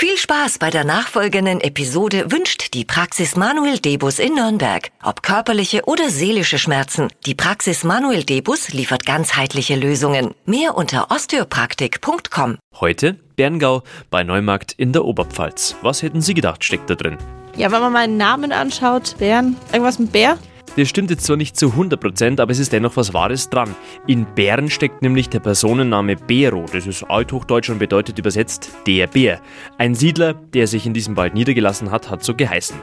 Viel Spaß bei der nachfolgenden Episode wünscht die Praxis Manuel Debus in Nürnberg. Ob körperliche oder seelische Schmerzen, die Praxis Manuel Debus liefert ganzheitliche Lösungen. Mehr unter osteopraktik.com. Heute Berngau bei Neumarkt in der Oberpfalz. Was hätten Sie gedacht, steckt da drin? Ja, wenn man meinen Namen anschaut, Bären, irgendwas mit Bär? Das stimmt jetzt zwar nicht zu 100%, aber es ist dennoch was Wahres dran. In Bären steckt nämlich der Personenname Bero. Das ist Althochdeutsch und bedeutet übersetzt der Bär. Ein Siedler, der sich in diesem Wald niedergelassen hat, hat so geheißen.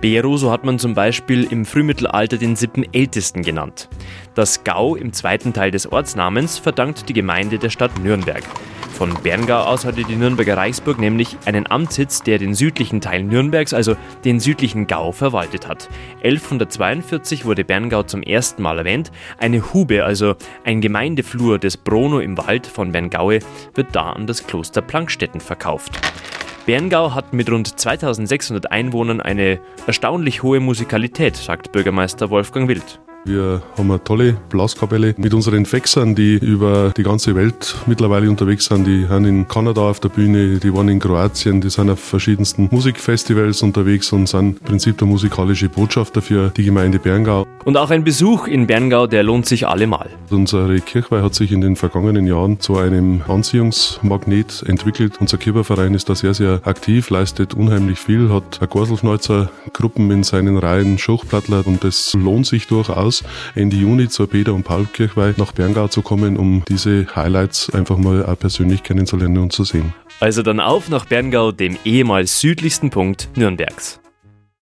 Bero, so hat man zum Beispiel im Frühmittelalter den Sippenältesten genannt. Das Gau im zweiten Teil des Ortsnamens verdankt die Gemeinde der Stadt Nürnberg. Von Berngau aus hatte die Nürnberger Reichsburg nämlich einen Amtssitz, der den südlichen Teil Nürnbergs, also den südlichen Gau, verwaltet hat. 1142 wurde Berngau zum ersten Mal erwähnt. Eine Hube, also ein Gemeindeflur des Brono im Wald von Berngaue, wird da an das Kloster Plankstetten verkauft. Berngau hat mit rund 2600 Einwohnern eine erstaunlich hohe Musikalität, sagt Bürgermeister Wolfgang Wild. Wir haben eine tolle Blaskapelle mit unseren Fexern, die über die ganze Welt mittlerweile unterwegs sind. Die sind in Kanada auf der Bühne, die waren in Kroatien, die sind auf verschiedensten Musikfestivals unterwegs und sind im Prinzip der musikalische Botschafter für die Gemeinde Berngau. Und auch ein Besuch in Berngau, der lohnt sich allemal. Unsere Kirchweih hat sich in den vergangenen Jahren zu einem Anziehungsmagnet entwickelt. Unser Kirchenverein ist da sehr, sehr aktiv, leistet unheimlich viel, hat eine Gorselschneuzer Gruppen in seinen Reihen, Schuchplattler und das lohnt sich durchaus aus, Ende Juni zur Peter- und Paul-Kirchweih nach Berngau zu kommen, um diese Highlights einfach mal auch persönlich kennenzulernen und zu sehen. Also dann auf nach Berngau, dem ehemals südlichsten Punkt Nürnbergs.